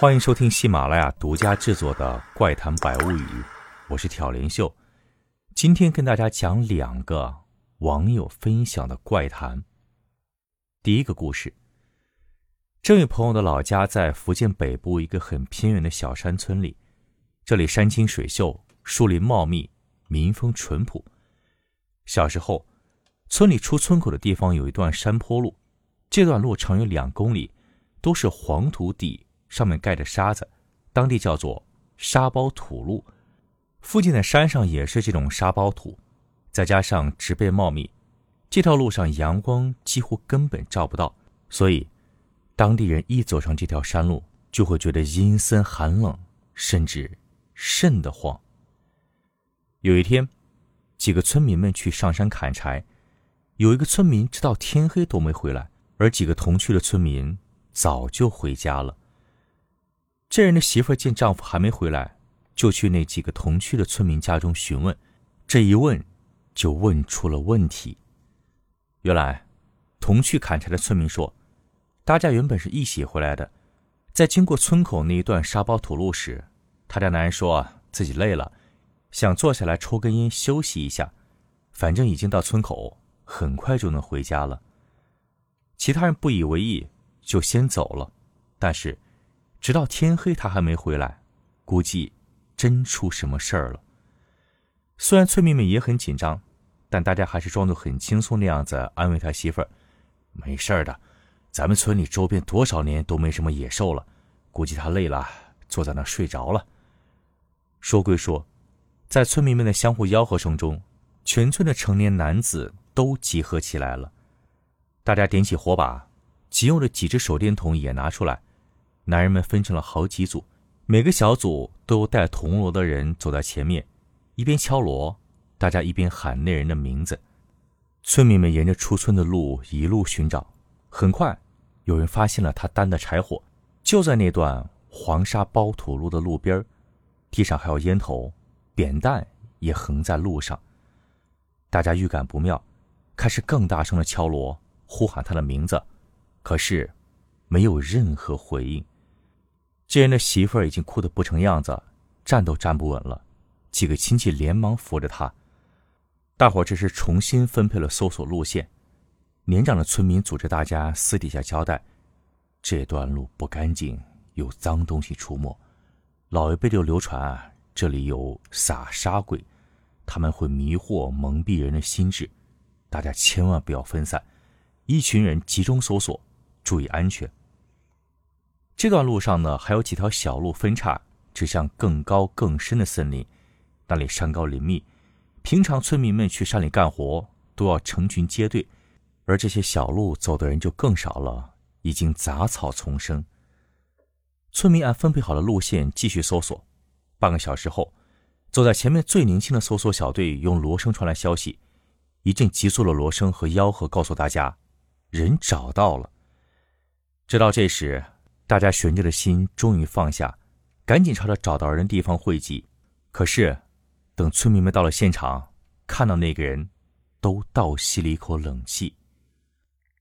欢迎收听喜马拉雅独家制作的《怪谈百物语》，我是挑连秀。今天跟大家讲两个网友分享的怪谈。第一个故事，这位朋友的老家在福建北部一个很偏远的小山村里，这里山清水秀，树林茂密，民风淳朴。小时候，村里出村口的地方有一段山坡路，这段路长约两公里，都是黄土地。上面盖着沙子，当地叫做沙包土路。附近的山上也是这种沙包土，再加上植被茂密，这条路上阳光几乎根本照不到，所以当地人一走上这条山路，就会觉得阴森寒冷，甚至瘆得慌。有一天，几个村民们去上山砍柴，有一个村民直到天黑都没回来，而几个同去的村民早就回家了。这人的媳妇见丈夫还没回来，就去那几个同去的村民家中询问。这一问，就问出了问题。原来，同去砍柴的村民说，大家原本是一起回来的，在经过村口那一段沙包土路时，他家男人说自己累了，想坐下来抽根烟休息一下，反正已经到村口，很快就能回家了。其他人不以为意，就先走了。但是。直到天黑，他还没回来，估计真出什么事儿了。虽然村民们也很紧张，但大家还是装作很轻松的样子安慰他媳妇儿：“没事儿的，咱们村里周边多少年都没什么野兽了，估计他累了，坐在那睡着了。”说归说，在村民们的相互吆喝声中，全村的成年男子都集合起来了。大家点起火把，急用的几只手电筒也拿出来。男人们分成了好几组，每个小组都有带铜锣的人走在前面，一边敲锣，大家一边喊那人的名字。村民们沿着出村的路一路寻找，很快，有人发现了他担的柴火，就在那段黄沙包土路的路边地上还有烟头，扁担也横在路上。大家预感不妙，开始更大声的敲锣，呼喊他的名字，可是，没有任何回应。这人的媳妇儿已经哭得不成样子，站都站不稳了。几个亲戚连忙扶着他。大伙这时重新分配了搜索路线。年长的村民组织大家私底下交代：这段路不干净，有脏东西出没。老一辈就流传啊这里有撒沙鬼，他们会迷惑蒙蔽人的心智。大家千万不要分散，一群人集中搜索，注意安全。这段路上呢，还有几条小路分叉，指向更高更深的森林。那里山高林密，平常村民们去山里干活都要成群结队，而这些小路走的人就更少了，已经杂草丛生。村民按分配好的路线继续搜索。半个小时后，走在前面最年轻的搜索小队用锣声传来消息，一阵急促的锣声和吆喝告诉大家，人找到了。直到这时。大家悬着的心终于放下，赶紧朝着找到人的地方汇集。可是，等村民们到了现场，看到那个人，都倒吸了一口冷气。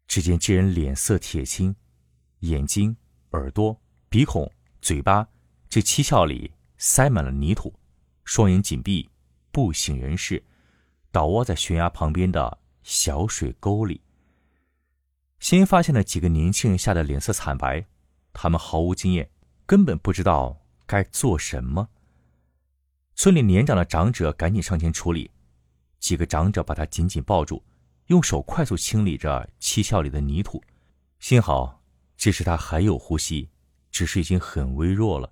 只见这人脸色铁青，眼睛、耳朵、鼻孔、嘴巴这七窍里塞满了泥土，双眼紧闭，不省人事，倒卧在悬崖旁边的小水沟里。先发现的几个年轻人吓得脸色惨白。他们毫无经验，根本不知道该做什么。村里年长的长者赶紧上前处理，几个长者把他紧紧抱住，用手快速清理着七窍里的泥土。幸好这时他还有呼吸，只是已经很微弱了。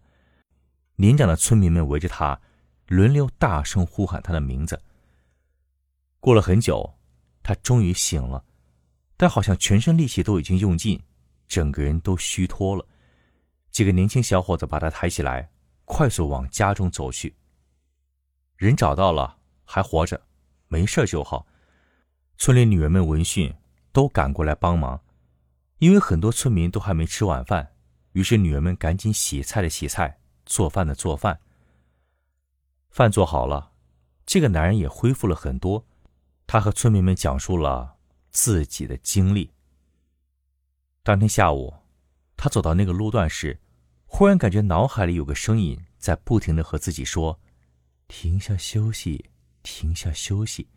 年长的村民们围着他，轮流大声呼喊他的名字。过了很久，他终于醒了，但好像全身力气都已经用尽。整个人都虚脱了，几个年轻小伙子把他抬起来，快速往家中走去。人找到了，还活着，没事就好。村里女人们闻讯都赶过来帮忙，因为很多村民都还没吃晚饭，于是女人们赶紧洗菜的洗菜，做饭的做饭。饭做好了，这个男人也恢复了很多，他和村民们讲述了自己的经历。当天下午，他走到那个路段时，忽然感觉脑海里有个声音在不停的和自己说：“停下休息，停下休息。”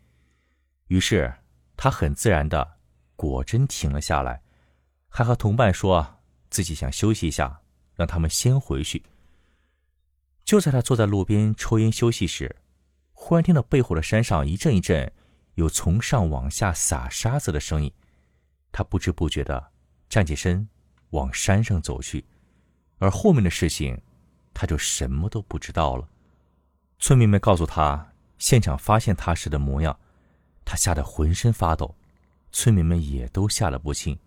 于是他很自然的，果真停了下来，还和同伴说自己想休息一下，让他们先回去。就在他坐在路边抽烟休息时，忽然听到背后的山上一阵一阵有从上往下撒沙子的声音，他不知不觉的站起身往山上走去，而后面的事情他就什么都不知道了。村民们告诉他现场发现他时的模样，他吓得浑身发抖，村民们也都吓得不轻。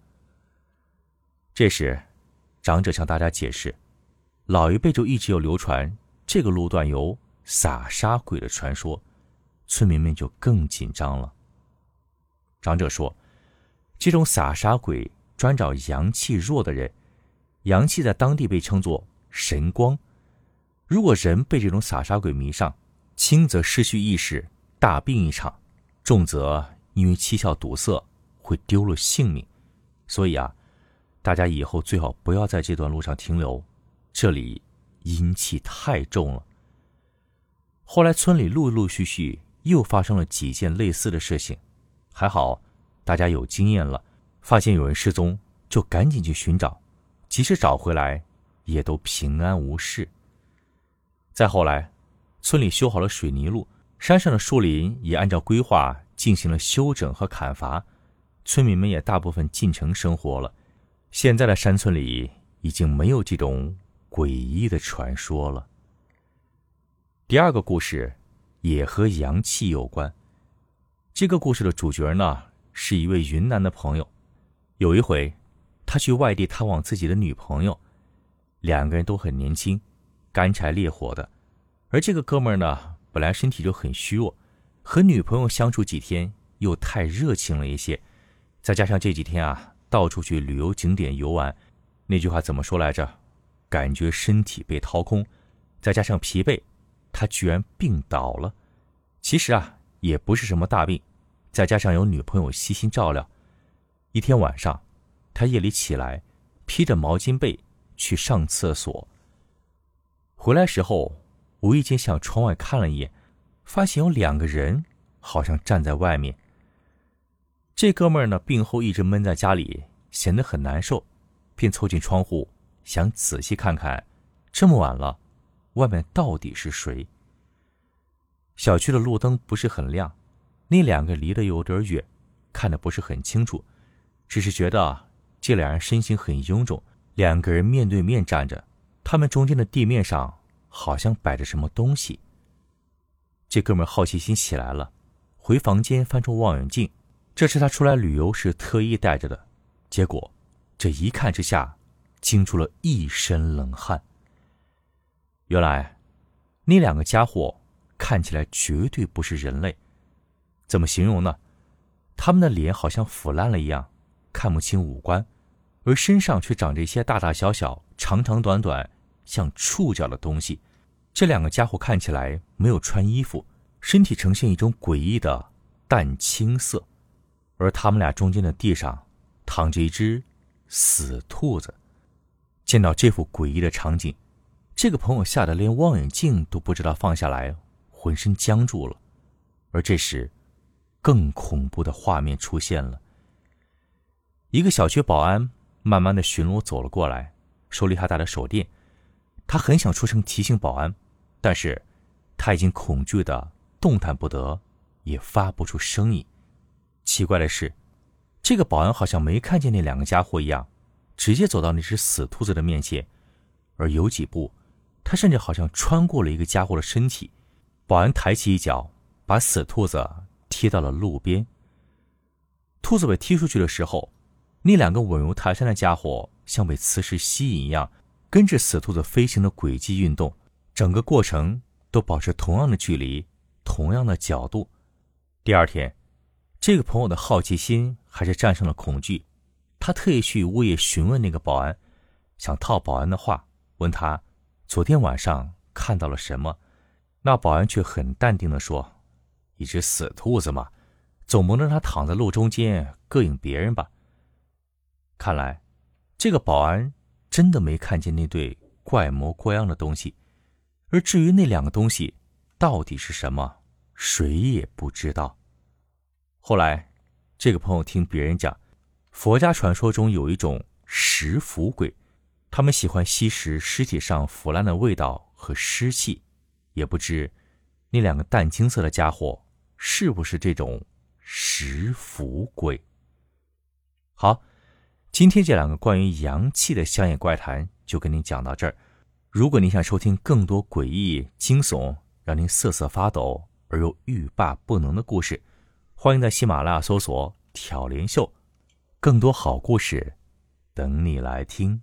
这时，长者向大家解释，老一辈就一直有流传。这个路段有撒沙鬼的传说，村民们就更紧张了。长者说：“这种撒沙鬼专找阳气弱的人，阳气在当地被称作神光。如果人被这种撒沙鬼迷上，轻则失去意识，大病一场；重则因为七窍堵塞，会丢了性命。所以啊，大家以后最好不要在这段路上停留，这里。”阴气太重了。后来村里陆陆续续又发生了几件类似的事情，还好大家有经验了，发现有人失踪就赶紧去寻找，即使找回来也都平安无事。再后来，村里修好了水泥路，山上的树林也按照规划进行了修整和砍伐，村民们也大部分进城生活了。现在的山村里已经没有这种。诡异的传说了。第二个故事也和阳气有关。这个故事的主角呢，是一位云南的朋友。有一回，他去外地探望自己的女朋友，两个人都很年轻，干柴烈火的。而这个哥们儿呢，本来身体就很虚弱，和女朋友相处几天又太热情了一些，再加上这几天啊，到处去旅游景点游玩，那句话怎么说来着？感觉身体被掏空，再加上疲惫，他居然病倒了。其实啊，也不是什么大病，再加上有女朋友悉心照料。一天晚上，他夜里起来，披着毛巾被去上厕所。回来时候，无意间向窗外看了一眼，发现有两个人好像站在外面。这哥们儿呢，病后一直闷在家里，显得很难受，便凑近窗户。想仔细看看，这么晚了，外面到底是谁？小区的路灯不是很亮，那两个离得有点远，看得不是很清楚，只是觉得这两人身形很臃肿，两个人面对面站着，他们中间的地面上好像摆着什么东西。这哥们好奇心起来了，回房间翻出望远镜，这是他出来旅游时特意带着的，结果这一看之下。惊出了一身冷汗。原来，那两个家伙看起来绝对不是人类。怎么形容呢？他们的脸好像腐烂了一样，看不清五官，而身上却长着一些大大小小、长长短短、像触角的东西。这两个家伙看起来没有穿衣服，身体呈现一种诡异的淡青色，而他们俩中间的地上躺着一只死兔子。见到这幅诡异的场景，这个朋友吓得连望远镜都不知道放下来，浑身僵住了。而这时，更恐怖的画面出现了。一个小区保安慢慢的巡逻走了过来，手里还带着手电。他很想出声提醒保安，但是他已经恐惧的动弹不得，也发不出声音。奇怪的是，这个保安好像没看见那两个家伙一样。直接走到那只死兔子的面前，而有几步，他甚至好像穿过了一个家伙的身体。保安抬起一脚，把死兔子踢到了路边。兔子被踢出去的时候，那两个稳如泰山的家伙像被磁石吸引一样，跟着死兔子飞行的轨迹运动，整个过程都保持同样的距离、同样的角度。第二天，这个朋友的好奇心还是战胜了恐惧。他特意去物业询问那个保安，想套保安的话，问他昨天晚上看到了什么。那保安却很淡定的说：“一只死兔子嘛，总不能让它躺在路中间膈应别人吧？”看来，这个保安真的没看见那对怪模怪样的东西。而至于那两个东西到底是什么，谁也不知道。后来，这个朋友听别人讲，佛家传说中有一种食腐鬼，他们喜欢吸食尸体上腐烂的味道和湿气，也不知那两个淡青色的家伙是不是这种食腐鬼。好，今天这两个关于阳气的乡野怪谈就跟您讲到这儿。如果您想收听更多诡异惊悚、让您瑟瑟发抖而又欲罢不能的故事，欢迎在喜马拉雅搜索“挑帘秀”，更多好故事等你来听。